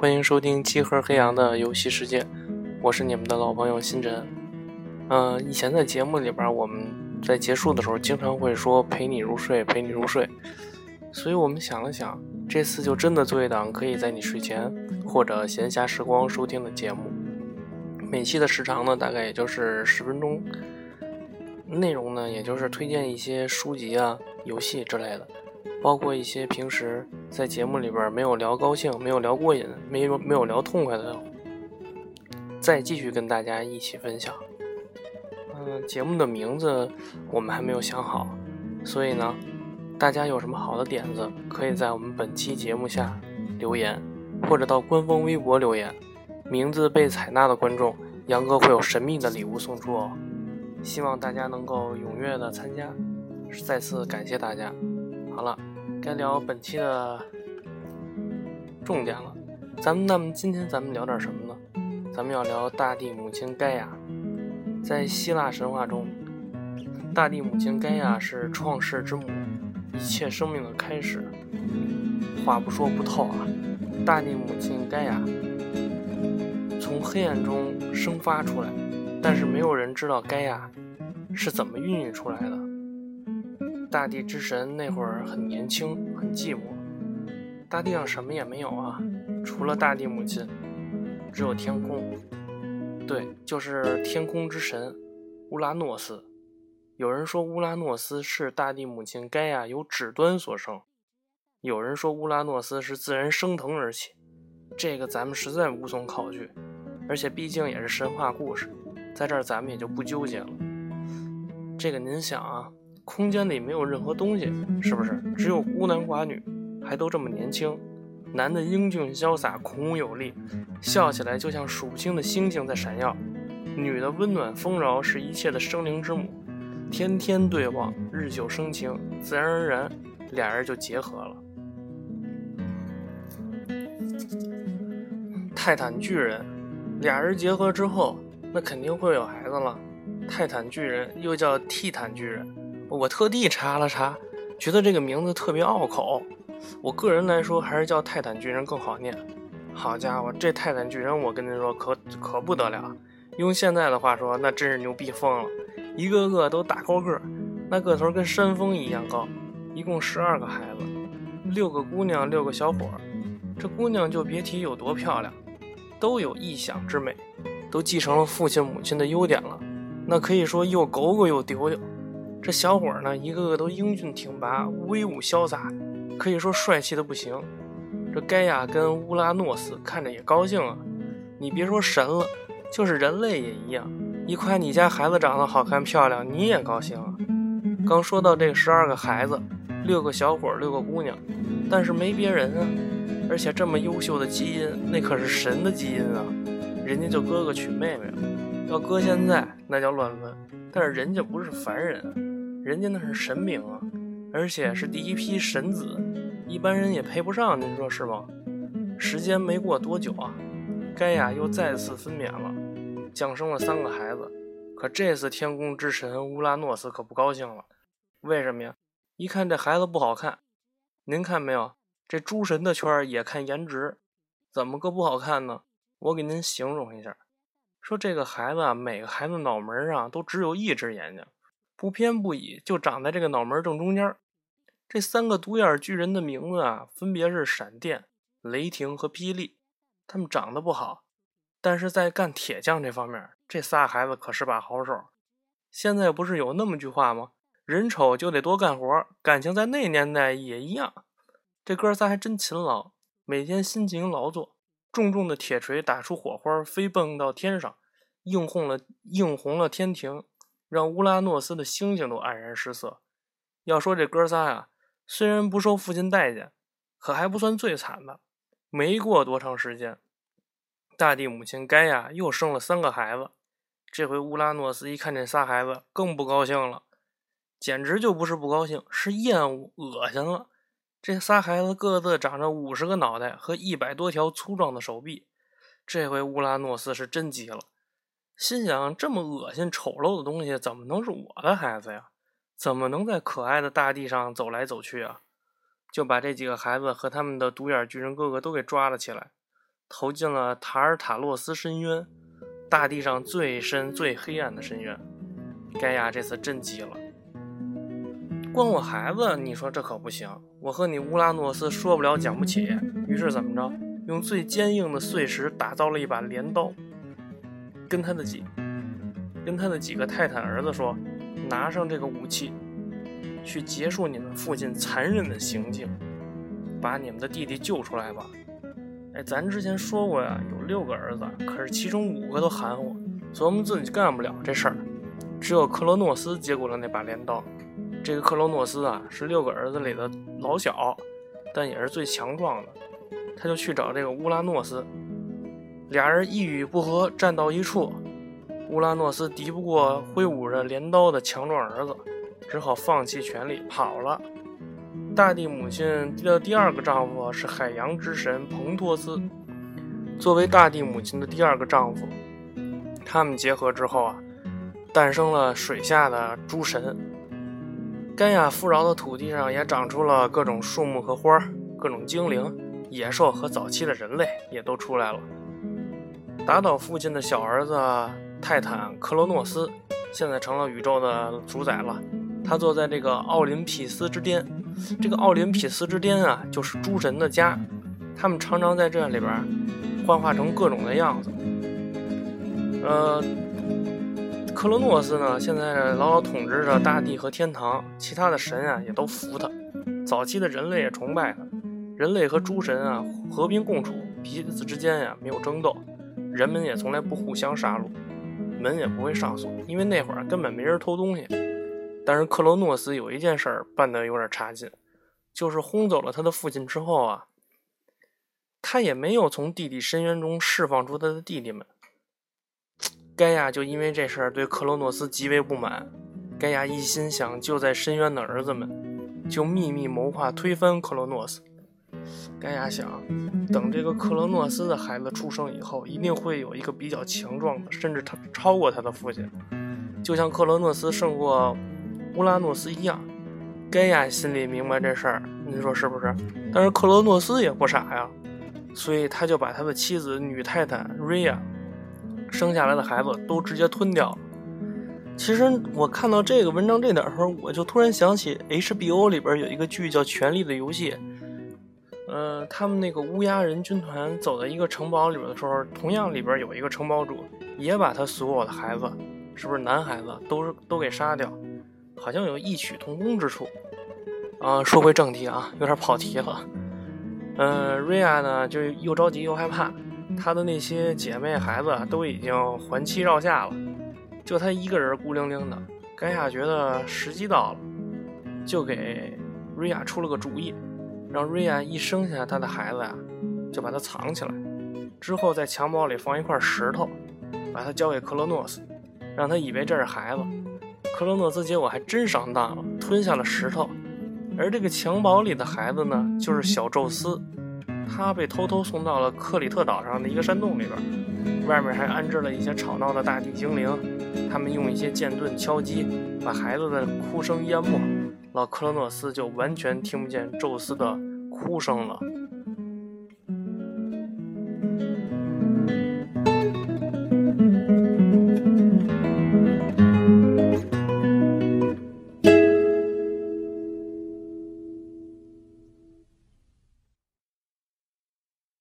欢迎收听七盒黑羊的游戏世界，我是你们的老朋友新晨。嗯，以前在节目里边，我们在结束的时候经常会说陪你入睡，陪你入睡。所以我们想了想，这次就真的做一档可以在你睡前或者闲暇时光收听的节目。每期的时长呢，大概也就是十分钟，内容呢，也就是推荐一些书籍啊、游戏之类的。包括一些平时在节目里边没有聊高兴、没有聊过瘾、没有没有聊痛快的，再继续跟大家一起分享。嗯，节目的名字我们还没有想好，所以呢，大家有什么好的点子，可以在我们本期节目下留言，或者到官方微博留言。名字被采纳的观众，杨哥会有神秘的礼物送出哦。希望大家能够踊跃的参加，再次感谢大家。好了。该聊本期的重点了，咱们那么今天咱们聊点什么呢？咱们要聊大地母亲盖亚。在希腊神话中，大地母亲盖亚是创世之母，一切生命的开始。话不说不透啊，大地母亲盖亚从黑暗中生发出来，但是没有人知道盖亚是怎么孕育出来的。大地之神那会儿很年轻，很寂寞，大地上什么也没有啊，除了大地母亲，只有天空。对，就是天空之神乌拉诺斯。有人说乌拉诺斯是大地母亲盖亚由指端所生，有人说乌拉诺斯是自然升腾而起。这个咱们实在无从考据，而且毕竟也是神话故事，在这儿咱们也就不纠结了。这个您想啊。空间里没有任何东西，是不是？只有孤男寡女，还都这么年轻。男的英俊潇洒、孔武有力，笑起来就像数不清的星星在闪耀；女的温暖丰饶，是一切的生灵之母。天天对望，日久生情，自然而然，俩人就结合了。泰坦巨人，俩人结合之后，那肯定会有孩子了。泰坦巨人又叫蒂坦巨人。我特地查了查，觉得这个名字特别拗口。我个人来说，还是叫泰坦巨人更好念。好家伙，这泰坦巨人，我跟您说，可可不得了。用现在的话说，那真是牛逼疯了。一个个都大高个，那个头跟山峰一样高。一共十二个孩子，六个姑娘，六个小伙儿。这姑娘就别提有多漂亮，都有异想之美，都继承了父亲母亲的优点了。那可以说又狗狗又丢丢。这小伙呢，一个个都英俊挺拔、威武潇洒，可以说帅气的不行。这盖亚跟乌拉诺斯看着也高兴啊。你别说神了，就是人类也一样。一夸你家孩子长得好看漂亮，你也高兴啊。刚说到这十二个孩子，六个小伙，六个姑娘，但是没别人啊。而且这么优秀的基因，那可是神的基因啊。人家就哥哥娶妹妹了，要搁现在那叫乱伦。但是人家不是凡人。人家那是神明啊，而且是第一批神子，一般人也配不上，您说是吗？时间没过多久啊，盖亚又再次分娩了，降生了三个孩子。可这次天宫之神乌拉诺斯可不高兴了，为什么呀？一看这孩子不好看，您看没有？这诸神的圈也看颜值，怎么个不好看呢？我给您形容一下，说这个孩子啊，每个孩子脑门上都只有一只眼睛。不偏不倚，就长在这个脑门正中间。这三个独眼巨人的名字啊，分别是闪电、雷霆和霹雳。他们长得不好，但是在干铁匠这方面，这仨孩子可是把好手。现在不是有那么句话吗？人丑就得多干活。感情在那年代也一样。这哥仨还真勤劳，每天辛勤劳作，重重的铁锤打出火花，飞蹦到天上，映红了映红了天庭。让乌拉诺斯的星星都黯然失色。要说这哥仨呀，虽然不受父亲待见，可还不算最惨的。没过多长时间，大地母亲盖亚又生了三个孩子。这回乌拉诺斯一看这仨孩子，更不高兴了，简直就不是不高兴，是厌恶、恶心了。这仨孩子各自长着五十个脑袋和一百多条粗壮的手臂。这回乌拉诺斯是真急了。心想：这么恶心、丑陋的东西，怎么能是我的孩子呀？怎么能在可爱的大地上走来走去啊？就把这几个孩子和他们的独眼巨人哥哥都给抓了起来，投进了塔尔塔洛斯深渊，大地上最深最黑暗的深渊。盖亚这次真急了，关我孩子，你说这可不行！我和你乌拉诺斯说不了讲不起。于是怎么着？用最坚硬的碎石打造了一把镰刀，跟他的几跟他的几个泰坦儿子说：“拿上这个武器，去结束你们父亲残忍的行径，把你们的弟弟救出来吧。”哎，咱之前说过呀，有六个儿子，可是其中五个都含糊，琢磨自己干不了这事儿。只有克罗诺斯接过了那把镰刀。这个克罗诺斯啊，是六个儿子里的老小，但也是最强壮的。他就去找这个乌拉诺斯，俩人一语不合站到一处。乌拉诺斯敌不过挥舞着镰刀的强壮儿子，只好放弃权力跑了。大地母亲的第二个丈夫是海洋之神彭托斯，作为大地母亲的第二个丈夫，他们结合之后啊，诞生了水下的诸神。盖亚富饶的土地上也长出了各种树木和花各种精灵。野兽和早期的人类也都出来了。打倒父亲的小儿子泰坦克罗诺斯，现在成了宇宙的主宰了。他坐在这个奥林匹斯之巅，这个奥林匹斯之巅啊，就是诸神的家。他们常常在这里边幻化成各种的样子。呃，克罗诺斯呢，现在牢牢统治着大地和天堂，其他的神啊也都服他。早期的人类也崇拜他。人类和诸神啊和平共处，彼此之间呀没有争斗，人们也从来不互相杀戮，门也不会上锁，因为那会儿根本没人偷东西。但是克罗诺斯有一件事儿办得有点差劲，就是轰走了他的父亲之后啊，他也没有从地底深渊中释放出他的弟弟们。盖亚就因为这事儿对克罗诺斯极为不满，盖亚一心想救在深渊的儿子们，就秘密谋划推翻克罗诺斯。盖亚想，等这个克罗诺斯的孩子出生以后，一定会有一个比较强壮的，甚至他超过他的父亲，就像克罗诺斯胜过乌拉诺斯一样。盖亚心里明白这事儿，你说是不是？但是克罗诺斯也不傻呀，所以他就把他的妻子女泰坦瑞亚生下来的孩子都直接吞掉了。其实我看到这个文章这点时候，我就突然想起 HBO 里边有一个剧叫《权力的游戏》。呃，他们那个乌鸦人军团走到一个城堡里边的时候，同样里边有一个城堡主，也把他所有的孩子，是不是男孩子，都都给杀掉，好像有异曲同工之处。啊，说回正题啊，有点跑题了。嗯，瑞亚呢，就又着急又害怕，她的那些姐妹孩子都已经环妻绕嫁了，就她一个人孤零零的。盖亚觉得时机到了，就给瑞亚出了个主意。让瑞亚一生下他的孩子呀，就把他藏起来，之后在襁褓里放一块石头，把他交给克罗诺斯，让他以为这是孩子。克罗诺斯结果还真上当了，吞下了石头。而这个襁褓里的孩子呢，就是小宙斯，他被偷偷送到了克里特岛上的一个山洞里边，外面还安置了一些吵闹的大地精灵，他们用一些剑盾敲击，把孩子的哭声淹没。老克罗诺斯就完全听不见宙斯的哭声了。